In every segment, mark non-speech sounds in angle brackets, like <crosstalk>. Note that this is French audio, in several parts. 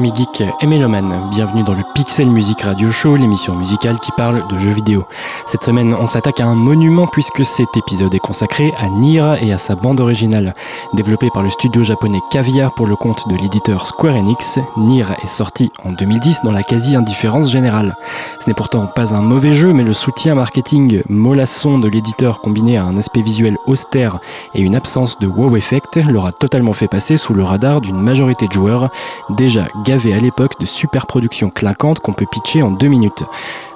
Amis geeks et mélomanes, bienvenue dans le Pixel Music Radio Show, l'émission musicale qui parle de jeux vidéo. Cette semaine, on s'attaque à un monument puisque cet épisode est consacré à Nier et à sa bande originale. Développé par le studio japonais Cavia pour le compte de l'éditeur Square Enix, Nier est sorti en 2010 dans la quasi-indifférence générale. Ce n'est pourtant pas un mauvais jeu, mais le soutien marketing mollasson de l'éditeur combiné à un aspect visuel austère et une absence de wow effect l'aura totalement fait passer sous le radar d'une majorité de joueurs déjà gavé à l'époque de super productions clinquantes qu'on peut pitcher en deux minutes.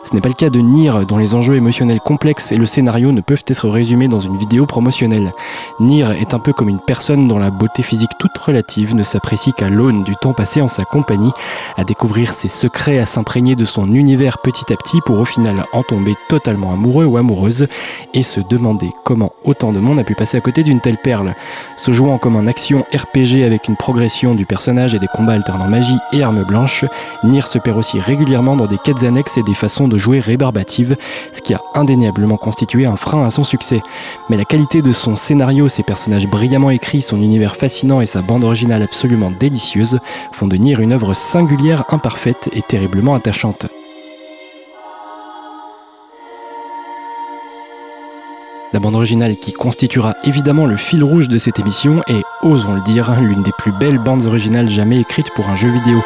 Ce n'est pas le cas de Nier, dont les enjeux émotionnels complexes et le scénario ne peuvent être résumés dans une vidéo promotionnelle. Nier est un peu comme une personne dont la beauté physique toute relative ne s'apprécie qu'à l'aune du temps passé en sa compagnie, à découvrir ses secrets, à s'imprégner de son univers petit à petit pour au final en tomber totalement amoureux ou amoureuse et se demander comment autant de monde a pu passer à côté d'une telle perle. Se jouant comme un action RPG avec une progression du personnage et des combats alternant magie et armes blanches, Nier se perd aussi régulièrement dans des quêtes annexes et des façons de jouer rébarbative, ce qui a indéniablement constitué un frein à son succès. Mais la qualité de son scénario, ses personnages brillamment écrits, son univers fascinant et sa bande originale absolument délicieuse font de Nier une œuvre singulière, imparfaite et terriblement attachante. La bande originale qui constituera évidemment le fil rouge de cette émission est, osons le dire, l'une des plus belles bandes originales jamais écrites pour un jeu vidéo.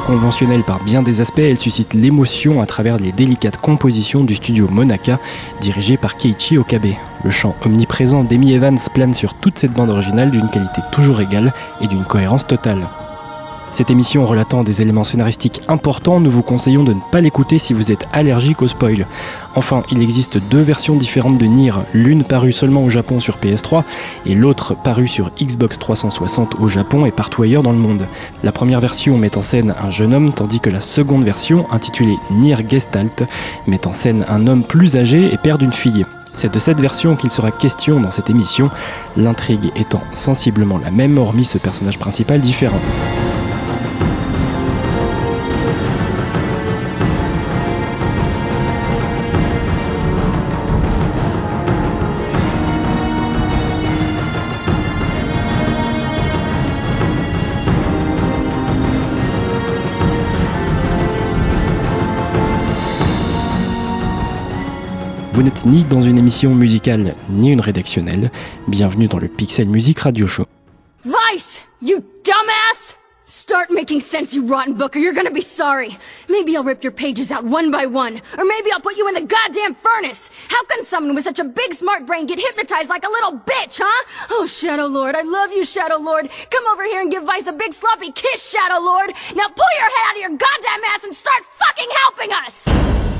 Conventionnelle par bien des aspects, elle suscite l'émotion à travers les délicates compositions du studio Monaka, dirigé par Keiichi Okabe. Le chant omniprésent d'Amy Evans plane sur toute cette bande originale d'une qualité toujours égale et d'une cohérence totale. Cette émission relatant des éléments scénaristiques importants, nous vous conseillons de ne pas l'écouter si vous êtes allergique au spoil. Enfin, il existe deux versions différentes de Nier, l'une parue seulement au Japon sur PS3 et l'autre parue sur Xbox 360 au Japon et partout ailleurs dans le monde. La première version met en scène un jeune homme tandis que la seconde version, intitulée Nier Gestalt, met en scène un homme plus âgé et père d'une fille. C'est de cette version qu'il sera question dans cette émission, l'intrigue étant sensiblement la même hormis ce personnage principal différent. Vous n'êtes ni dans une émission musicale ni une rédactionnelle. Bienvenue dans le Pixel Music Radio Show. Vice, you dumbass! Start making sense, you rotten book, or you're gonna be sorry. Maybe I'll rip your pages out one by one, or maybe I'll put you in the goddamn furnace. How can someone with such a big smart brain get hypnotized like a little bitch, huh? Oh, Shadow Lord, I love you, Shadow Lord. Come over here and give Vice a big sloppy kiss, Shadow Lord. Now pull your head out of your goddamn ass and start fucking helping us!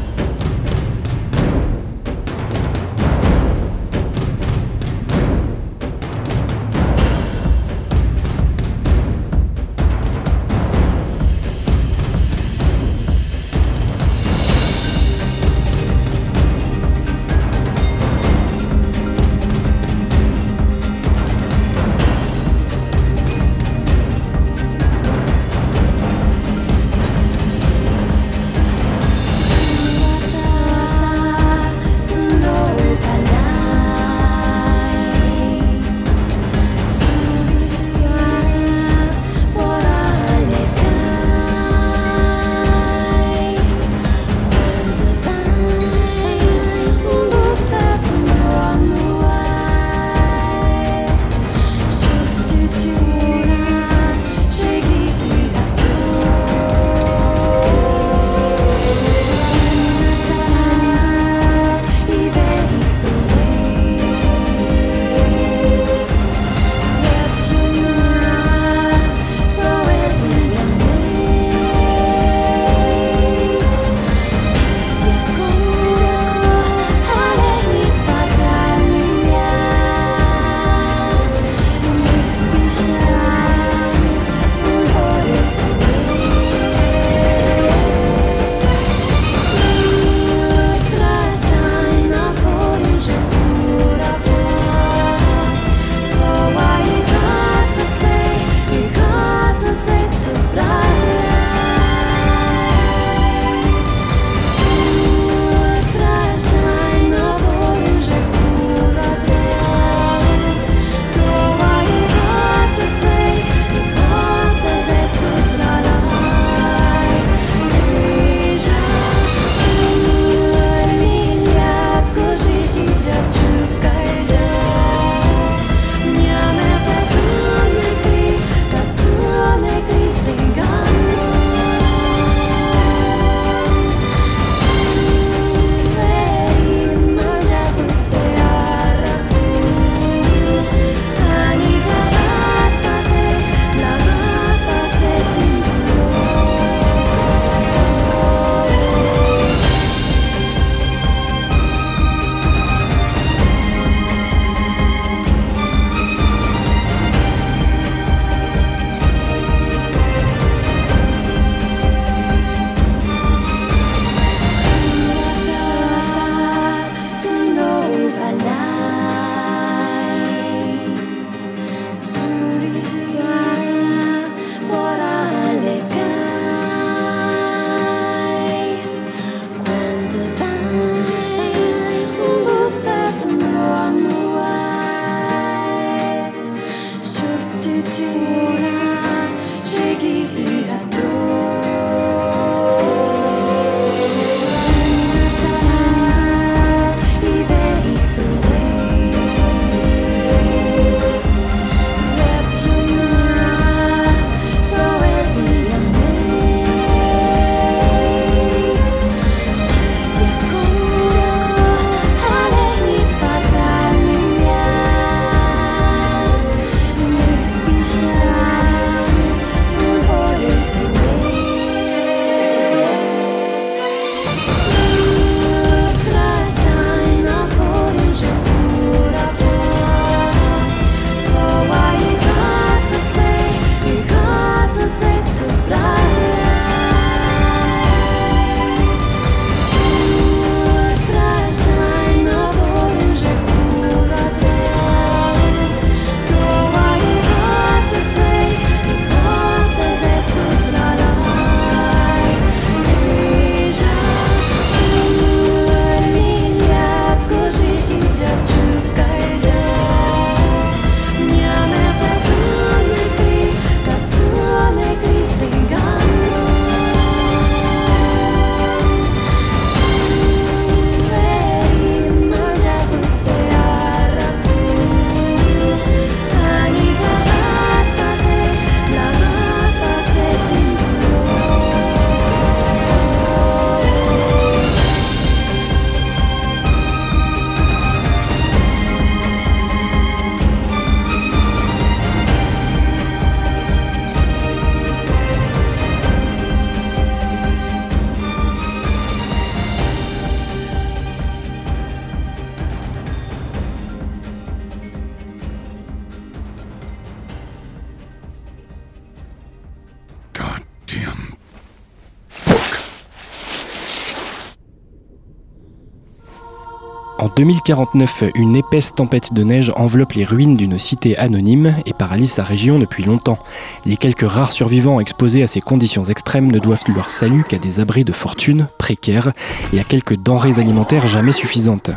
2049, une épaisse tempête de neige enveloppe les ruines d'une cité anonyme et paralyse sa région depuis longtemps. Les quelques rares survivants exposés à ces conditions extrêmes ne doivent leur salut qu'à des abris de fortune précaires et à quelques denrées alimentaires jamais suffisantes.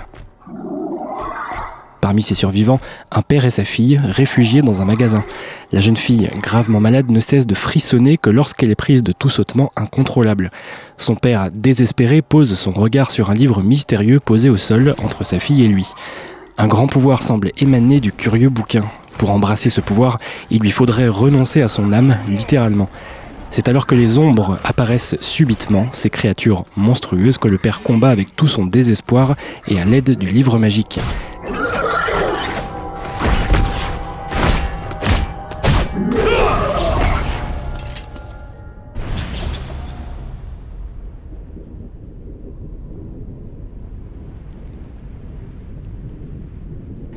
Parmi ces survivants, un père et sa fille, réfugiés dans un magasin. La jeune fille, gravement malade, ne cesse de frissonner que lorsqu'elle est prise de tout sautement incontrôlable. Son père, désespéré, pose son regard sur un livre mystérieux posé au sol entre sa fille et lui. Un grand pouvoir semble émaner du curieux bouquin. Pour embrasser ce pouvoir, il lui faudrait renoncer à son âme, littéralement. C'est alors que les ombres apparaissent subitement, ces créatures monstrueuses que le père combat avec tout son désespoir et à l'aide du livre magique.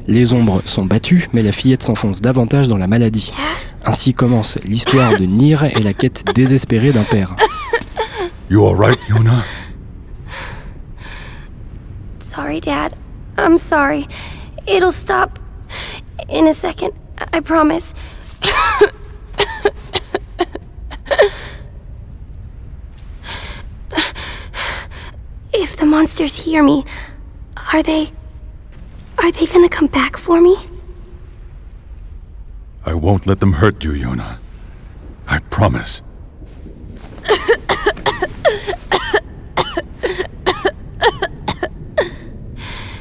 Les ombres sont battues, mais la fillette s'enfonce davantage dans la maladie. Ainsi commence l'histoire de Nir et la quête désespérée d'un père. You alright, Yuna? Sorry, Dad. I'm sorry. It'll stop in a second. I promise. if the monsters hear me, are they. Are they gonna come back for me? I won't let them hurt you, Yuna. I promise. <laughs>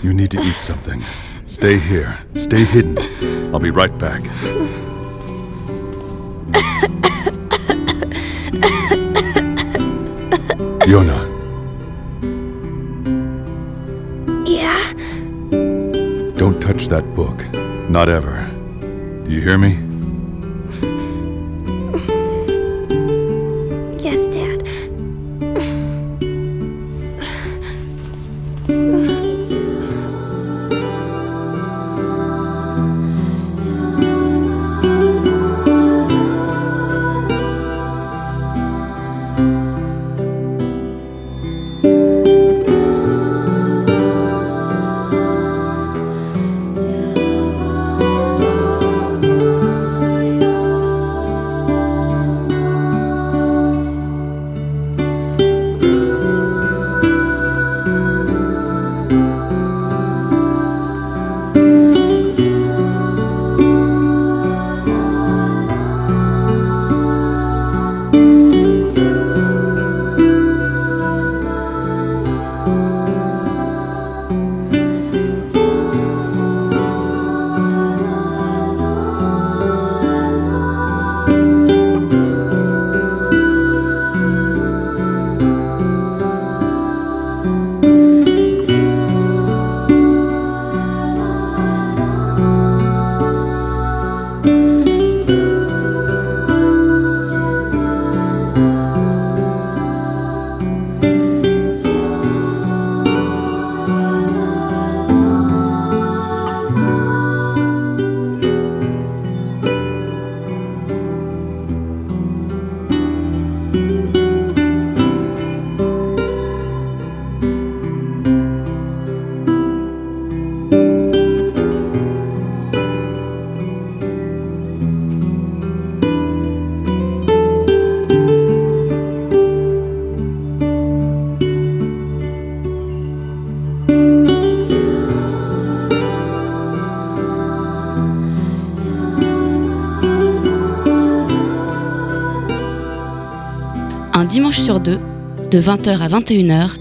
you need to eat something. Stay here. Stay hidden. I'll be right back. Yona, Yeah? don't touch that book. Not ever. Do you hear me? De 20h à 21h,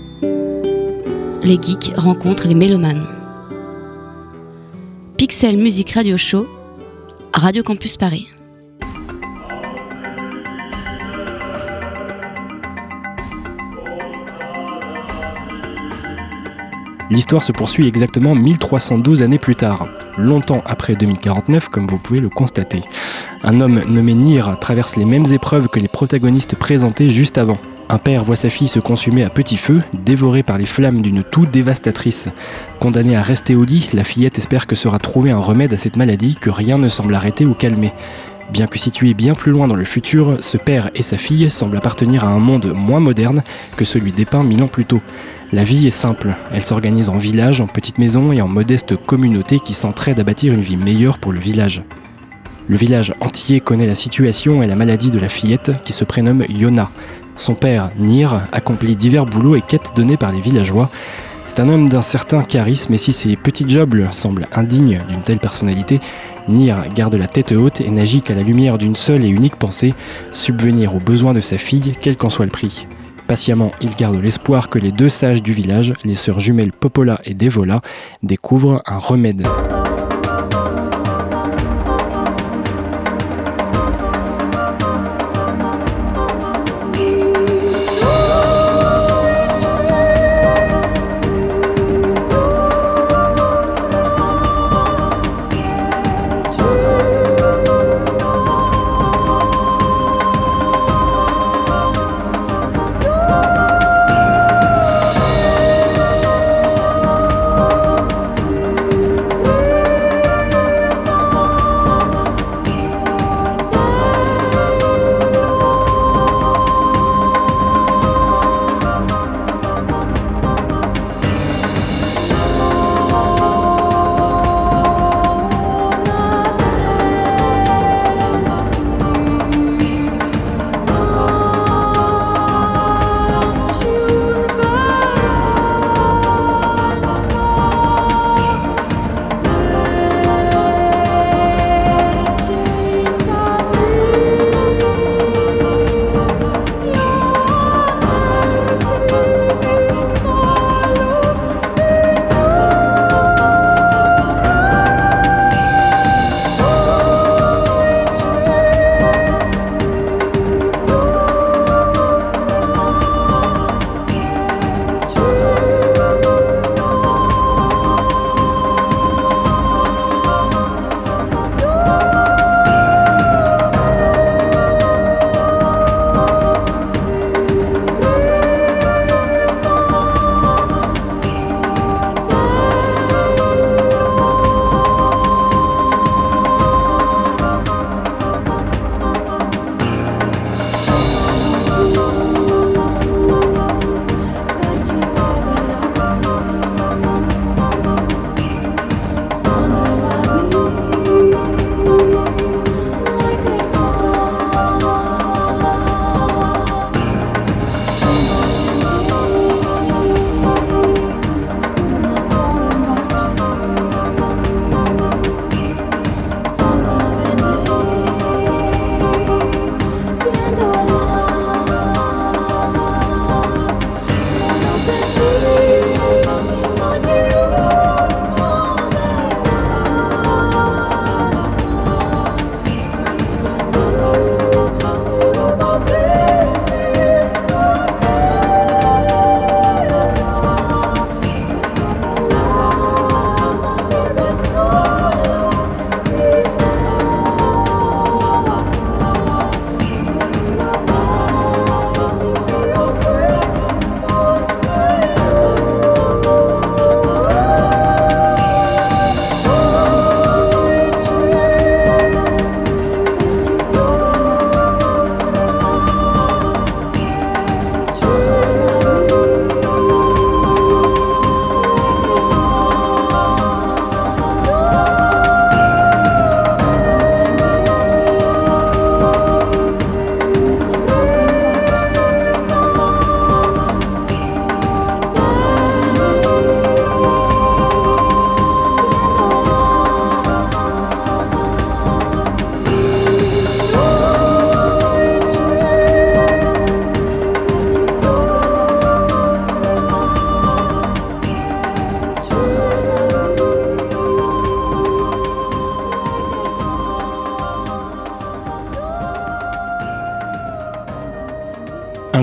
les geeks rencontrent les mélomanes. Pixel Music Radio Show, Radio Campus Paris. L'histoire se poursuit exactement 1312 années plus tard, longtemps après 2049 comme vous pouvez le constater. Un homme nommé Nir traverse les mêmes épreuves que les protagonistes présentés juste avant. Un père voit sa fille se consumer à petit feu, dévorée par les flammes d'une toux dévastatrice. Condamnée à rester au lit, la fillette espère que sera trouvé un remède à cette maladie que rien ne semble arrêter ou calmer. Bien que situé bien plus loin dans le futur, ce père et sa fille semblent appartenir à un monde moins moderne que celui dépeint mille ans plus tôt. La vie est simple, elle s'organise en villages, en petites maisons et en modestes communautés qui s'entraident à bâtir une vie meilleure pour le village. Le village entier connaît la situation et la maladie de la fillette qui se prénomme Yona. Son père, Nir, accomplit divers boulots et quêtes donnés par les villageois. C'est un homme d'un certain charisme et si ses petits jobs semblent indignes d'une telle personnalité, Nir garde la tête haute et n'agit qu'à la lumière d'une seule et unique pensée, subvenir aux besoins de sa fille, quel qu'en soit le prix. Patiemment, il garde l'espoir que les deux sages du village, les sœurs jumelles Popola et Devola, découvrent un remède.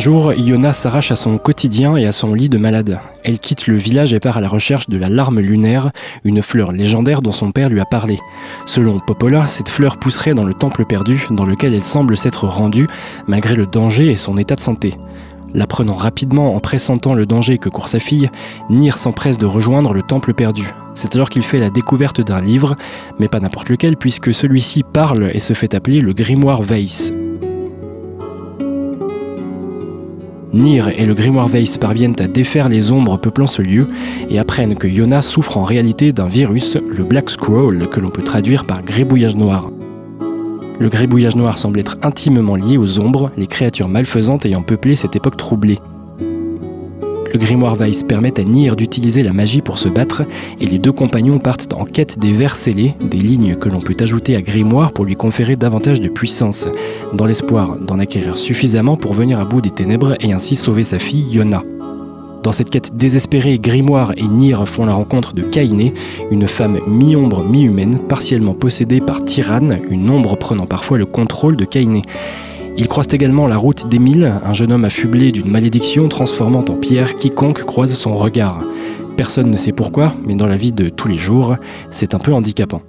Jour, Iona s'arrache à son quotidien et à son lit de malade. Elle quitte le village et part à la recherche de la larme lunaire, une fleur légendaire dont son père lui a parlé. Selon Popola, cette fleur pousserait dans le temple perdu, dans lequel elle semble s'être rendue, malgré le danger et son état de santé. L'apprenant rapidement en pressentant le danger que court sa fille, Nir s'empresse de rejoindre le temple perdu. C'est alors qu'il fait la découverte d'un livre, mais pas n'importe lequel puisque celui-ci parle et se fait appeler le grimoire Weiss. Nir et le grimoire Weiss parviennent à défaire les ombres peuplant ce lieu et apprennent que Yona souffre en réalité d'un virus, le Black Scroll, que l'on peut traduire par grébouillage noir. Le grébouillage noir semble être intimement lié aux ombres, les créatures malfaisantes ayant peuplé cette époque troublée. Le grimoire Weiss permet à Nir d'utiliser la magie pour se battre et les deux compagnons partent en quête des vers scellés, des lignes que l'on peut ajouter à grimoire pour lui conférer davantage de puissance, dans l'espoir d'en acquérir suffisamment pour venir à bout des ténèbres et ainsi sauver sa fille Yona. Dans cette quête désespérée, Grimoire et Nir font la rencontre de Kainé, une femme mi-ombre, mi-humaine, partiellement possédée par Tyranne, une ombre prenant parfois le contrôle de Kainé. Ils croisent également la route d'Émile, un jeune homme affublé d'une malédiction transformant en pierre quiconque croise son regard. Personne ne sait pourquoi, mais dans la vie de tous les jours, c'est un peu handicapant.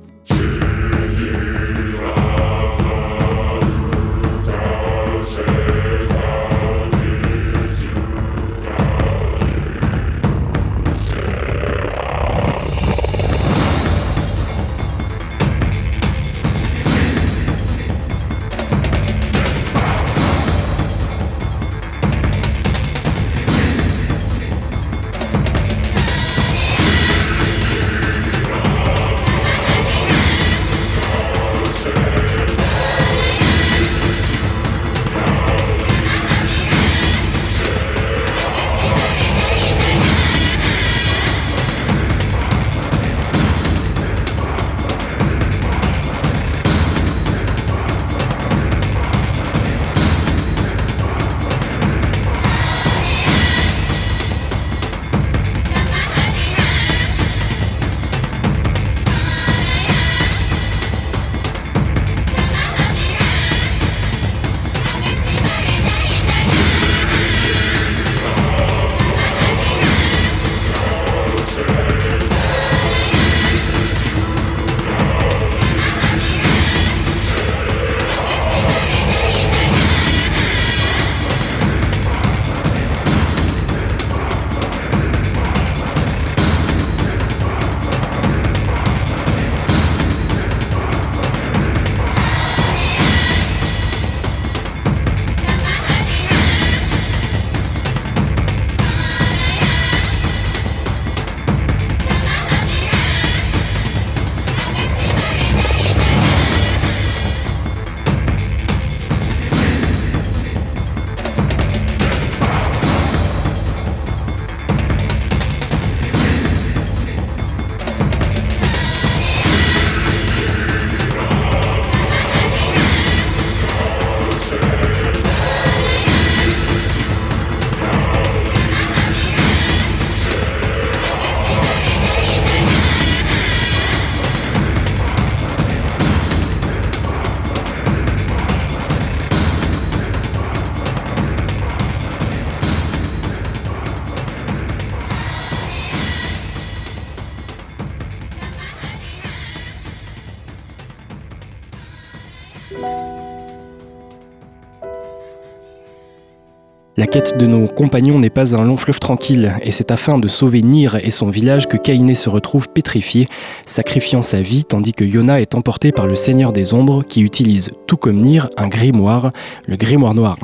Quête de nos compagnons n'est pas un long fleuve tranquille, et c'est afin de sauver Nir et son village que Kainé se retrouve pétrifié, sacrifiant sa vie tandis que Yona est emporté par le Seigneur des Ombres qui utilise, tout comme Nir, un grimoire, le grimoire noir.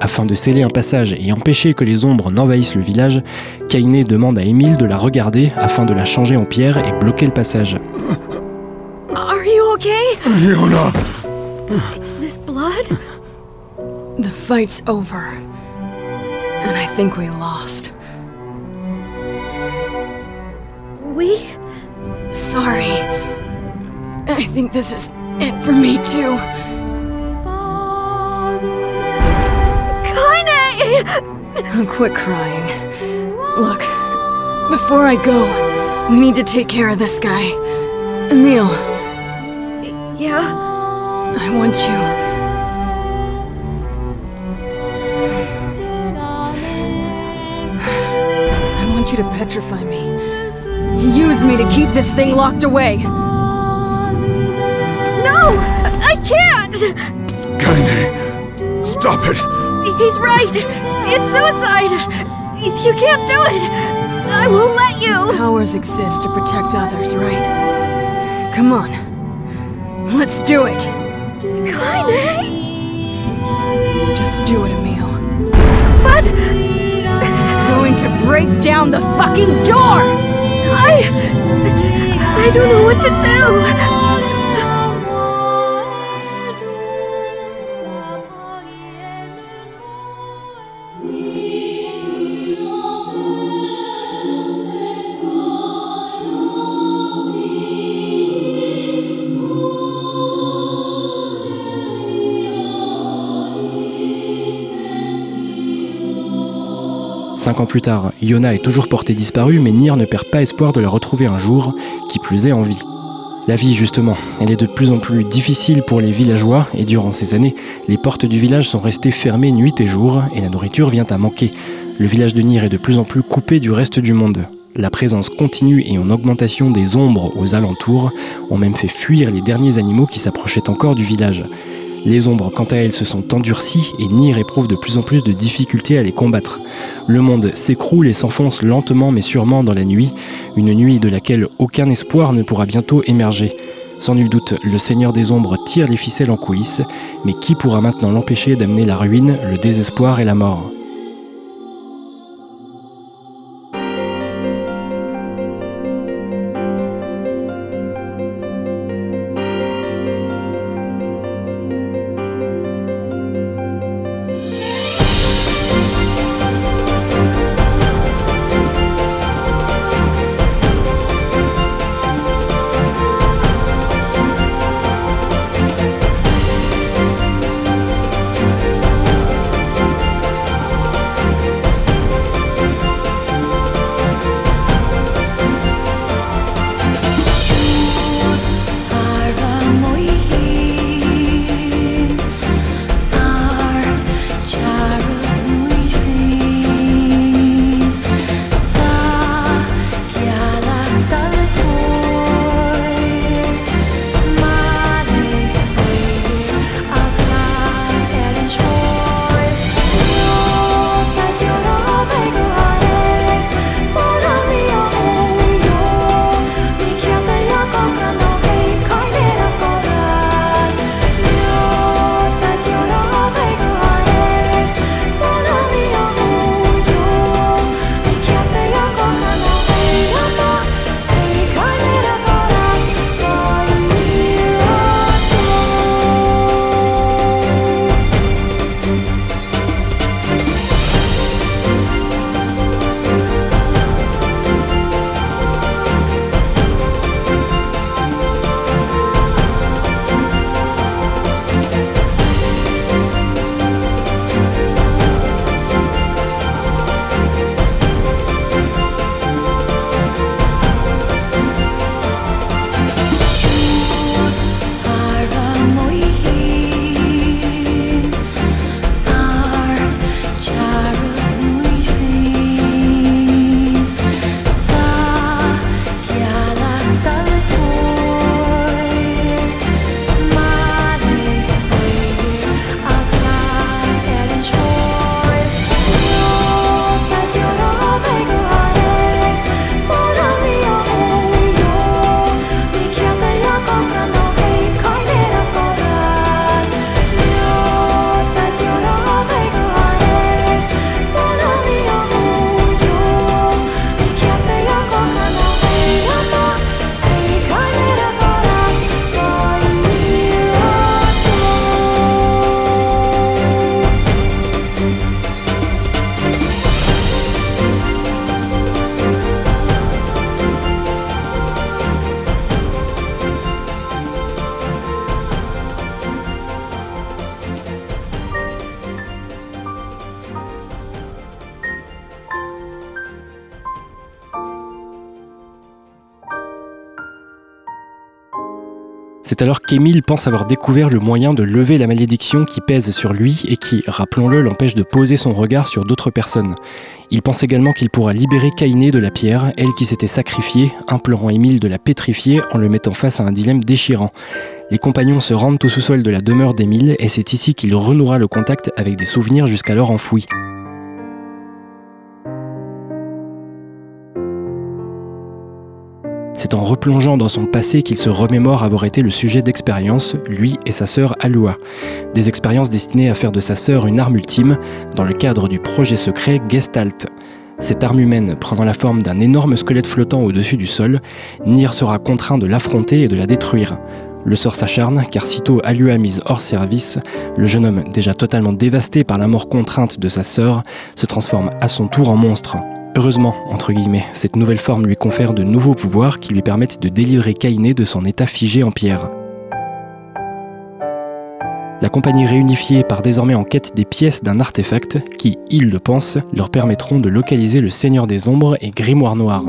Afin de sceller un passage et empêcher que les ombres n'envahissent le village, Kainé demande à Émile de la regarder afin de la changer en pierre et bloquer le passage. Are you okay? Yona! Is this blood? The fight's over. And I think we lost. We? Sorry. I think this is it for me, too. Kaine! Oh, quit crying. Look, before I go, we need to take care of this guy. Emil, Yeah? I want you. You to petrify me. Use me to keep this thing locked away. No! I can't! Kaine! Stop it! He's right. It's suicide. You can't do it. I won't let you. Powers exist to protect others, right? Come on. Let's do it. Kaine! Just do it, Emil. But It's going to break down the fucking door! I. I don't know what to do. Cinq ans plus tard, Yona est toujours portée disparue, mais Nier ne perd pas espoir de la retrouver un jour, qui plus est en vie. La vie, justement, elle est de plus en plus difficile pour les villageois, et durant ces années, les portes du village sont restées fermées nuit et jour, et la nourriture vient à manquer. Le village de Nier est de plus en plus coupé du reste du monde. La présence continue et en augmentation des ombres aux alentours ont même fait fuir les derniers animaux qui s'approchaient encore du village. Les ombres, quant à elles, se sont endurcies et Nier éprouve de plus en plus de difficultés à les combattre. Le monde s'écroule et s'enfonce lentement mais sûrement dans la nuit, une nuit de laquelle aucun espoir ne pourra bientôt émerger. Sans nul doute, le Seigneur des Ombres tire les ficelles en coulisses, mais qui pourra maintenant l'empêcher d'amener la ruine, le désespoir et la mort? C'est alors qu'Émile pense avoir découvert le moyen de lever la malédiction qui pèse sur lui et qui, rappelons-le, l'empêche de poser son regard sur d'autres personnes. Il pense également qu'il pourra libérer Kainé de la pierre, elle qui s'était sacrifiée, implorant Émile de la pétrifier en le mettant face à un dilemme déchirant. Les compagnons se rendent au sous-sol de la demeure d'Émile et c'est ici qu'il renouera le contact avec des souvenirs jusqu'alors enfouis. C'est en replongeant dans son passé qu'il se remémore avoir été le sujet d'expériences, lui et sa sœur Alua. Des expériences destinées à faire de sa sœur une arme ultime, dans le cadre du projet secret Gestalt. Cette arme humaine prenant la forme d'un énorme squelette flottant au-dessus du sol, Nir sera contraint de l'affronter et de la détruire. Le sort s'acharne car sitôt Alua mise hors service, le jeune homme, déjà totalement dévasté par la mort contrainte de sa sœur, se transforme à son tour en monstre. Heureusement, entre guillemets, cette nouvelle forme lui confère de nouveaux pouvoirs qui lui permettent de délivrer Kainé de son état figé en pierre. La compagnie réunifiée part désormais en quête des pièces d'un artefact qui, ils le pensent, leur permettront de localiser le Seigneur des Ombres et Grimoire Noir.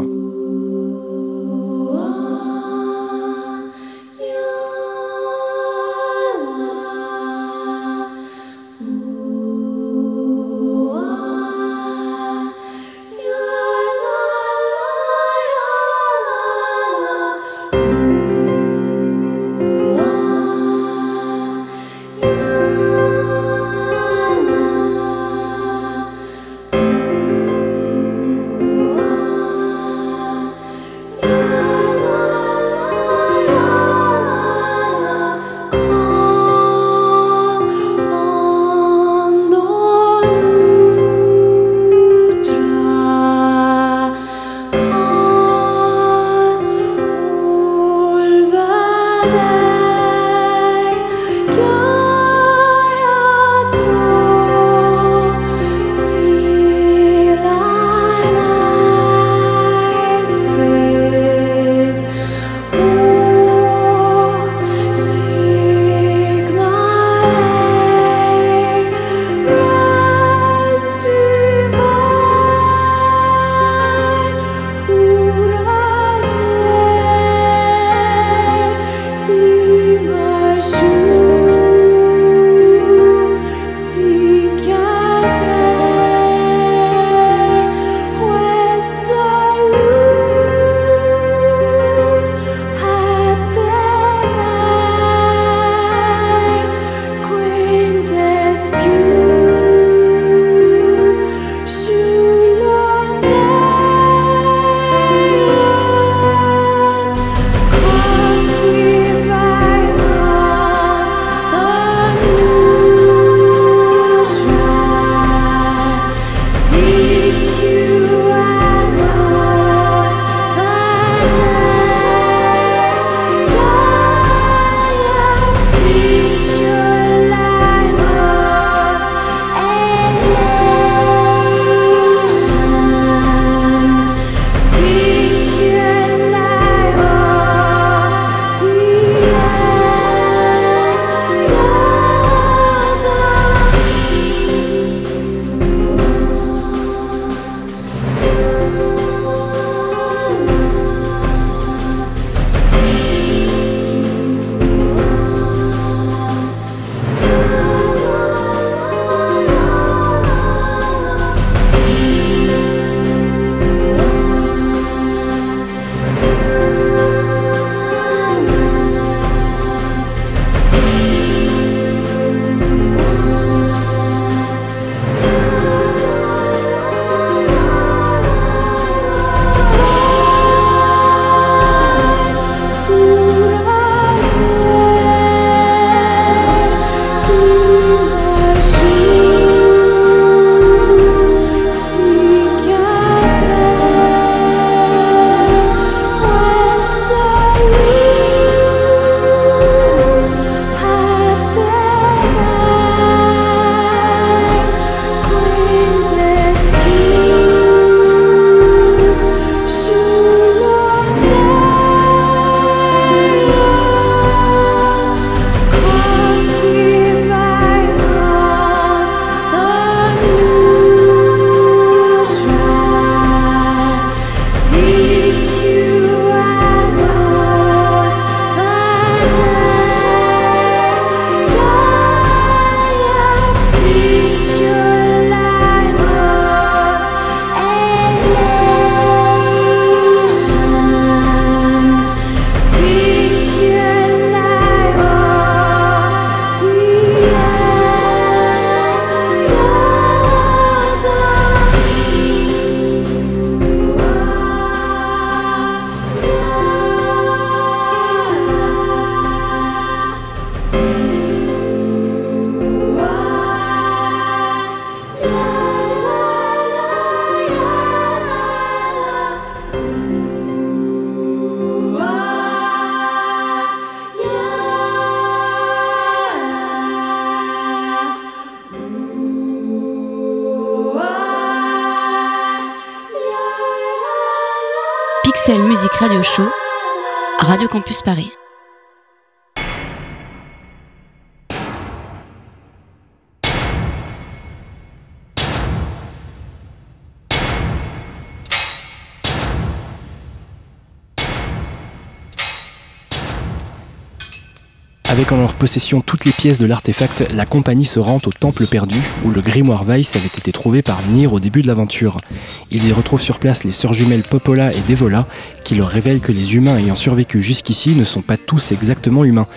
Pixel Music Radio Show, Radio Campus Paris. Leur possession toutes les pièces de l'artefact, la compagnie se rend au Temple perdu, où le grimoire Weiss avait été trouvé par Nier au début de l'aventure. Ils y retrouvent sur place les sœurs jumelles Popola et Devola, qui leur révèlent que les humains ayant survécu jusqu'ici ne sont pas tous exactement humains.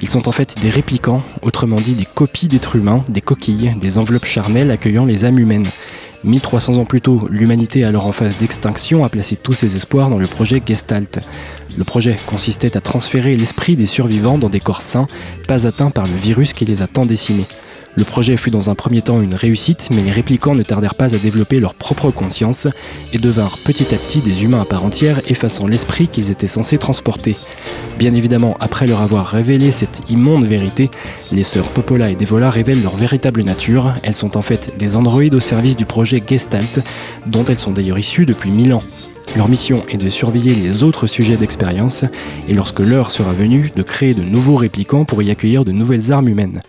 Ils sont en fait des réplicants, autrement dit des copies d'êtres humains, des coquilles, des enveloppes charnelles accueillant les âmes humaines. 1300 ans plus tôt, l'humanité alors en phase d'extinction a placé tous ses espoirs dans le projet Gestalt. Le projet consistait à transférer l'esprit des survivants dans des corps sains, pas atteints par le virus qui les a tant décimés. Le projet fut dans un premier temps une réussite, mais les réplicants ne tardèrent pas à développer leur propre conscience et devinrent petit à petit des humains à part entière, effaçant l'esprit qu'ils étaient censés transporter. Bien évidemment, après leur avoir révélé cette immonde vérité, les sœurs Popola et Devola révèlent leur véritable nature. Elles sont en fait des androïdes au service du projet Gestalt, dont elles sont d'ailleurs issues depuis mille ans. Leur mission est de surveiller les autres sujets d'expérience et lorsque l'heure sera venue, de créer de nouveaux réplicants pour y accueillir de nouvelles armes humaines.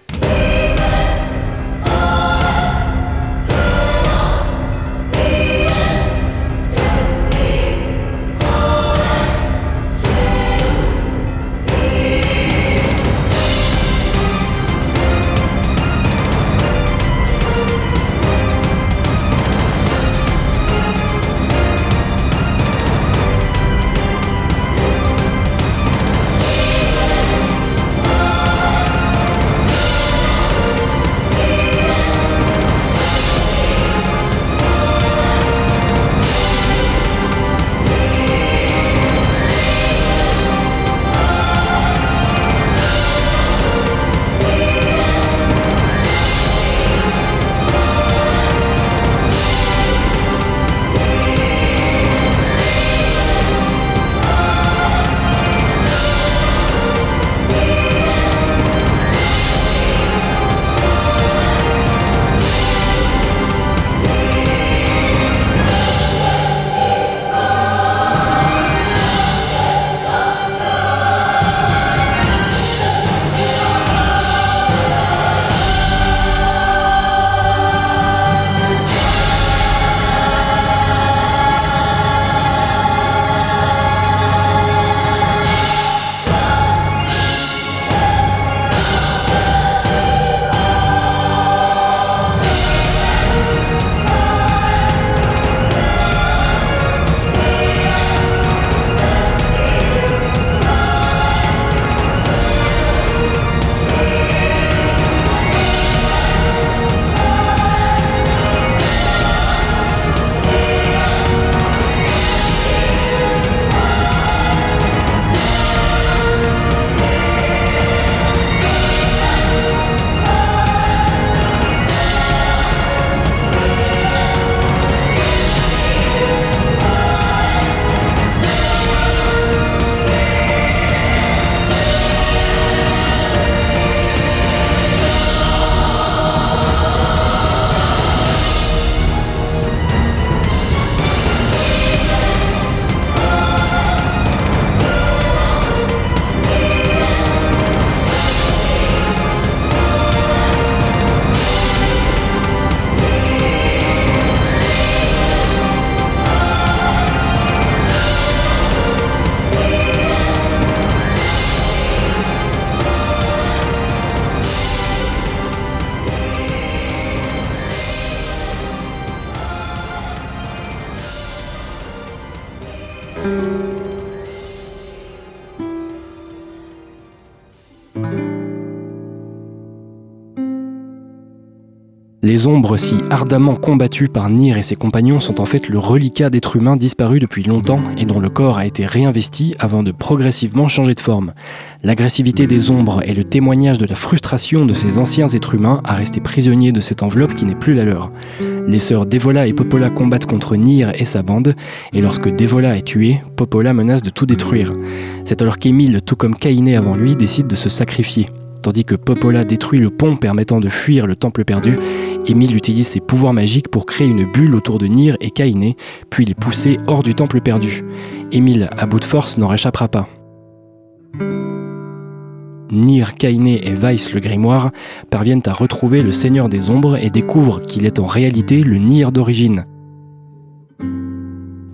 Les ombres si ardemment combattues par Nir et ses compagnons sont en fait le reliquat d'êtres humains disparus depuis longtemps et dont le corps a été réinvesti avant de progressivement changer de forme. L'agressivité des ombres est le témoignage de la frustration de ces anciens êtres humains à rester prisonniers de cette enveloppe qui n'est plus la leur. Les sœurs Devola et Popola combattent contre Nir et sa bande, et lorsque Devola est tué, Popola menace de tout détruire. C'est alors qu'Emile, tout comme Kainé avant lui, décide de se sacrifier. Tandis que Popola détruit le pont permettant de fuir le temple perdu, Emile utilise ses pouvoirs magiques pour créer une bulle autour de Nir et Kainé, puis les pousser hors du temple perdu. Emile, à bout de force, n'en réchappera pas. Nir, Kainé et Weiss le grimoire parviennent à retrouver le Seigneur des Ombres et découvrent qu'il est en réalité le Nir d'origine.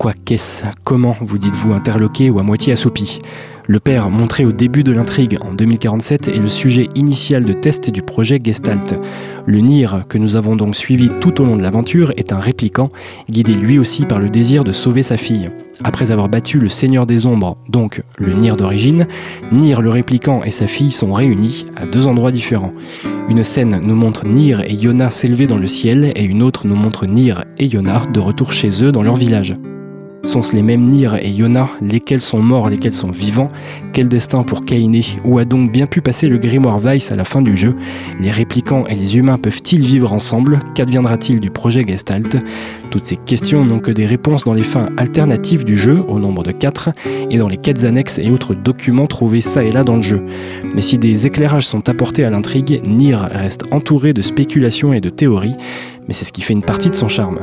Quoi qu'est-ce Comment vous dites-vous interloqué ou à moitié assoupi le père, montré au début de l'intrigue en 2047, est le sujet initial de test du projet Gestalt. Le Nir, que nous avons donc suivi tout au long de l'aventure, est un répliquant, guidé lui aussi par le désir de sauver sa fille. Après avoir battu le Seigneur des Ombres, donc le Nir d'origine, Nir le répliquant et sa fille sont réunis à deux endroits différents. Une scène nous montre Nir et Yona s'élever dans le ciel et une autre nous montre Nir et Yona de retour chez eux dans leur village. Sont-ce les mêmes Nir et Yona? Lesquels sont morts, lesquels sont vivants? Quel destin pour Kainé Où a donc bien pu passer le grimoire Weiss à la fin du jeu? Les réplicants et les humains peuvent-ils vivre ensemble? Qu'adviendra-t-il du projet Gestalt? Toutes ces questions n'ont que des réponses dans les fins alternatives du jeu, au nombre de 4, et dans les quêtes annexes et autres documents trouvés ça et là dans le jeu. Mais si des éclairages sont apportés à l'intrigue, Nir reste entouré de spéculations et de théories, mais c'est ce qui fait une partie de son charme.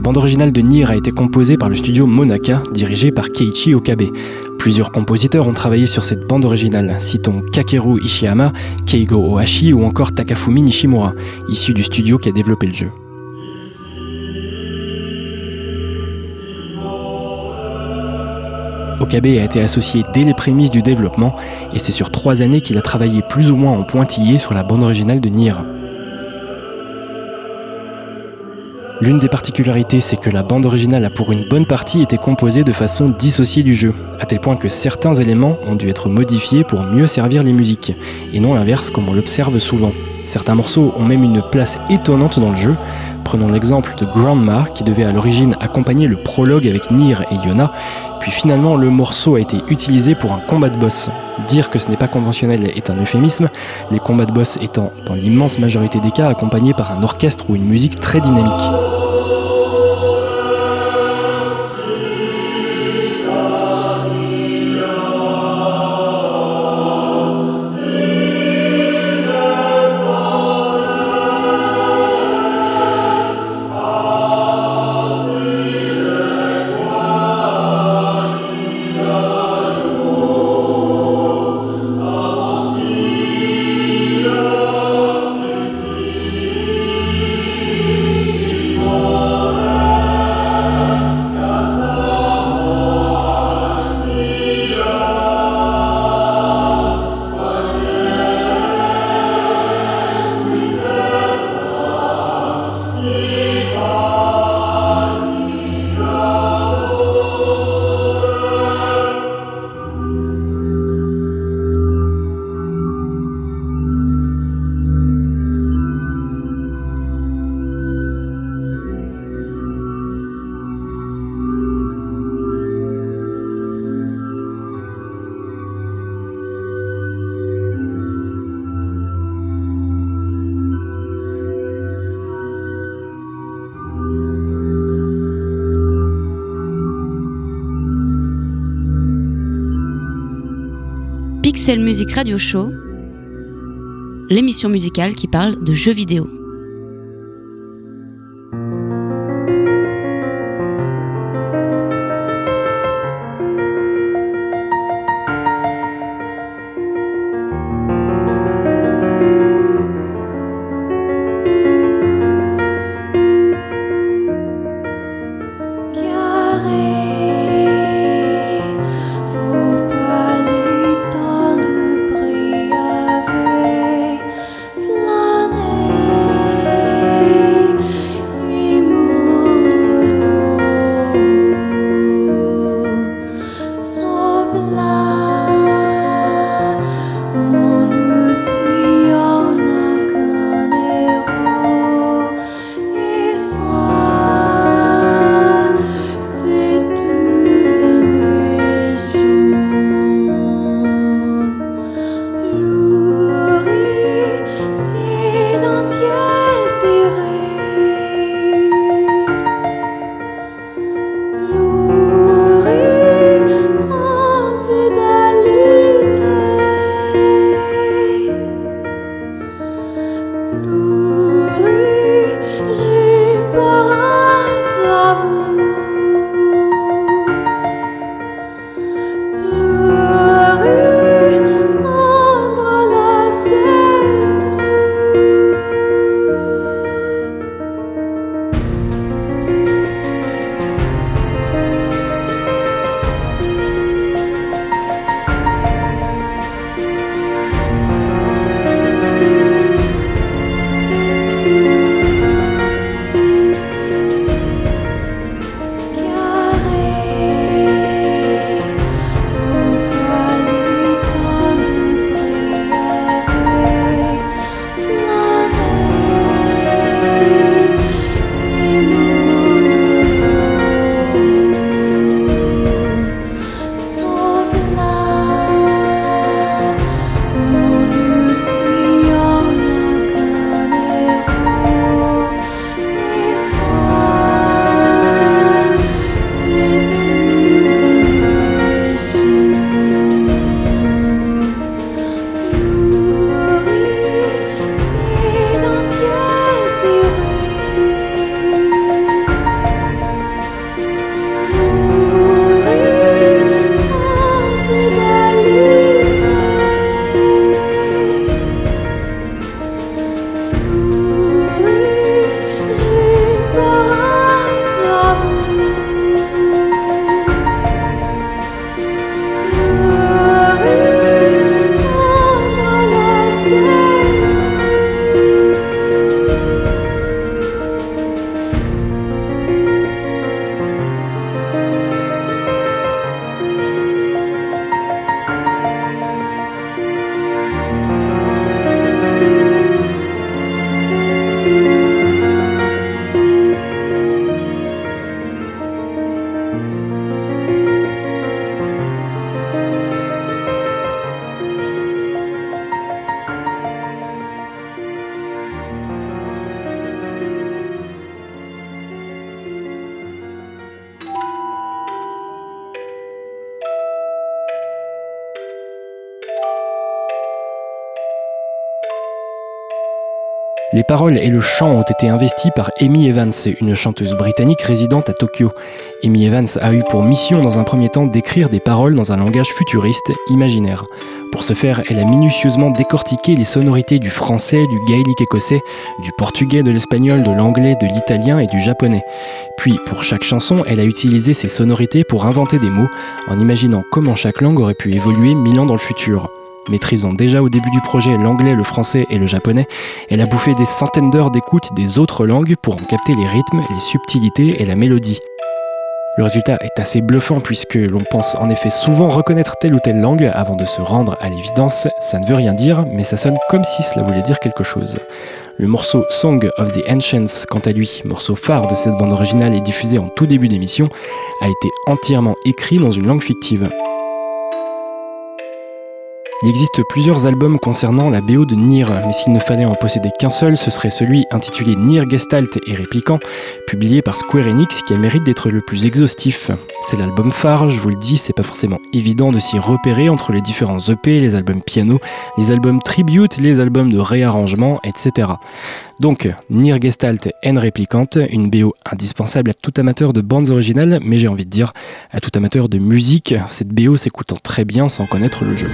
Bande originale de Nier a été composée par le studio Monaka, dirigé par Keiichi Okabe. Plusieurs compositeurs ont travaillé sur cette bande originale, citons Kakeru Ishiyama, Keigo Ohashi ou encore Takafumi Nishimura, issus du studio qui a développé le jeu. Okabe a été associé dès les prémices du développement et c'est sur trois années qu'il a travaillé plus ou moins en pointillé sur la bande originale de Nier. L'une des particularités, c'est que la bande originale a pour une bonne partie été composée de façon dissociée du jeu, à tel point que certains éléments ont dû être modifiés pour mieux servir les musiques, et non l'inverse comme on l'observe souvent. Certains morceaux ont même une place étonnante dans le jeu, Prenons l'exemple de Grandma qui devait à l'origine accompagner le prologue avec Nir et Yona, puis finalement le morceau a été utilisé pour un combat de boss. Dire que ce n'est pas conventionnel est un euphémisme, les combats de boss étant dans l'immense majorité des cas accompagnés par un orchestre ou une musique très dynamique. Pixel Music Radio Show, l'émission musicale qui parle de jeux vidéo. Chant ont été investis par Amy Evans, une chanteuse britannique résidente à Tokyo. Amy Evans a eu pour mission dans un premier temps d'écrire des paroles dans un langage futuriste, imaginaire. Pour ce faire, elle a minutieusement décortiqué les sonorités du français, du gaélique écossais, du portugais, de l'espagnol, de l'anglais, de l'italien et du japonais. Puis, pour chaque chanson, elle a utilisé ces sonorités pour inventer des mots, en imaginant comment chaque langue aurait pu évoluer mille ans dans le futur. Maîtrisant déjà au début du projet l'anglais, le français et le japonais, elle a bouffé des centaines d'heures d'écoute des autres langues pour en capter les rythmes, les subtilités et la mélodie. Le résultat est assez bluffant puisque l'on pense en effet souvent reconnaître telle ou telle langue avant de se rendre à l'évidence. Ça ne veut rien dire, mais ça sonne comme si cela voulait dire quelque chose. Le morceau Song of the Ancients, quant à lui, morceau phare de cette bande originale et diffusé en tout début d'émission, a été entièrement écrit dans une langue fictive. Il existe plusieurs albums concernant la BO de Nier, mais s'il ne fallait en posséder qu'un seul, ce serait celui intitulé Nier Gestalt et Réplicant, publié par Square Enix, qui a mérite d'être le plus exhaustif. C'est l'album phare, je vous le dis, c'est pas forcément évident de s'y repérer entre les différents EP, les albums piano, les albums tribute, les albums de réarrangement, etc. Donc, Nier Gestalt N Réplicante, une BO indispensable à tout amateur de bandes originales, mais j'ai envie de dire à tout amateur de musique, cette BO s'écoutant très bien sans connaître le jeu.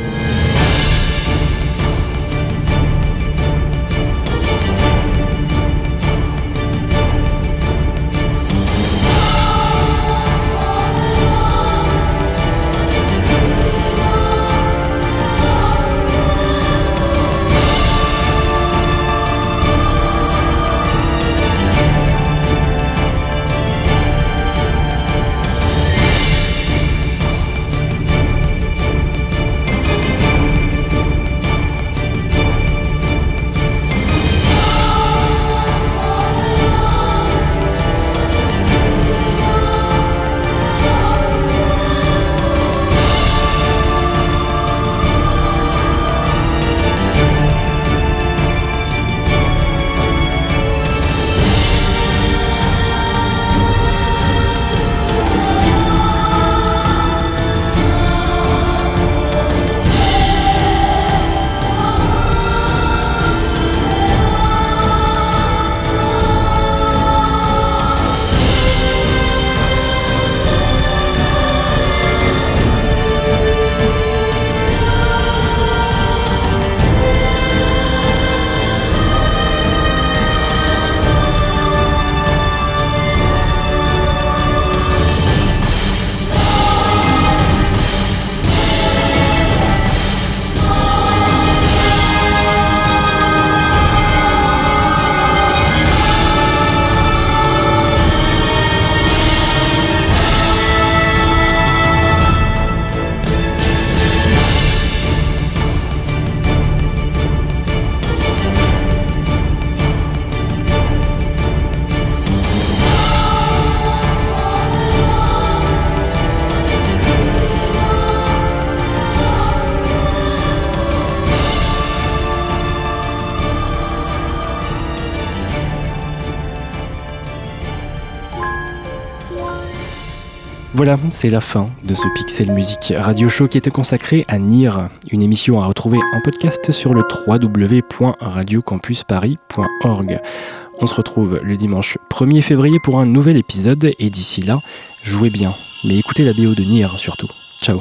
C'est la fin de ce Pixel Music Radio Show qui était consacré à Nier, une émission à retrouver en podcast sur le www.radiocampusparis.org. On se retrouve le dimanche 1er février pour un nouvel épisode et d'ici là, jouez bien, mais écoutez la BO de Nier surtout. Ciao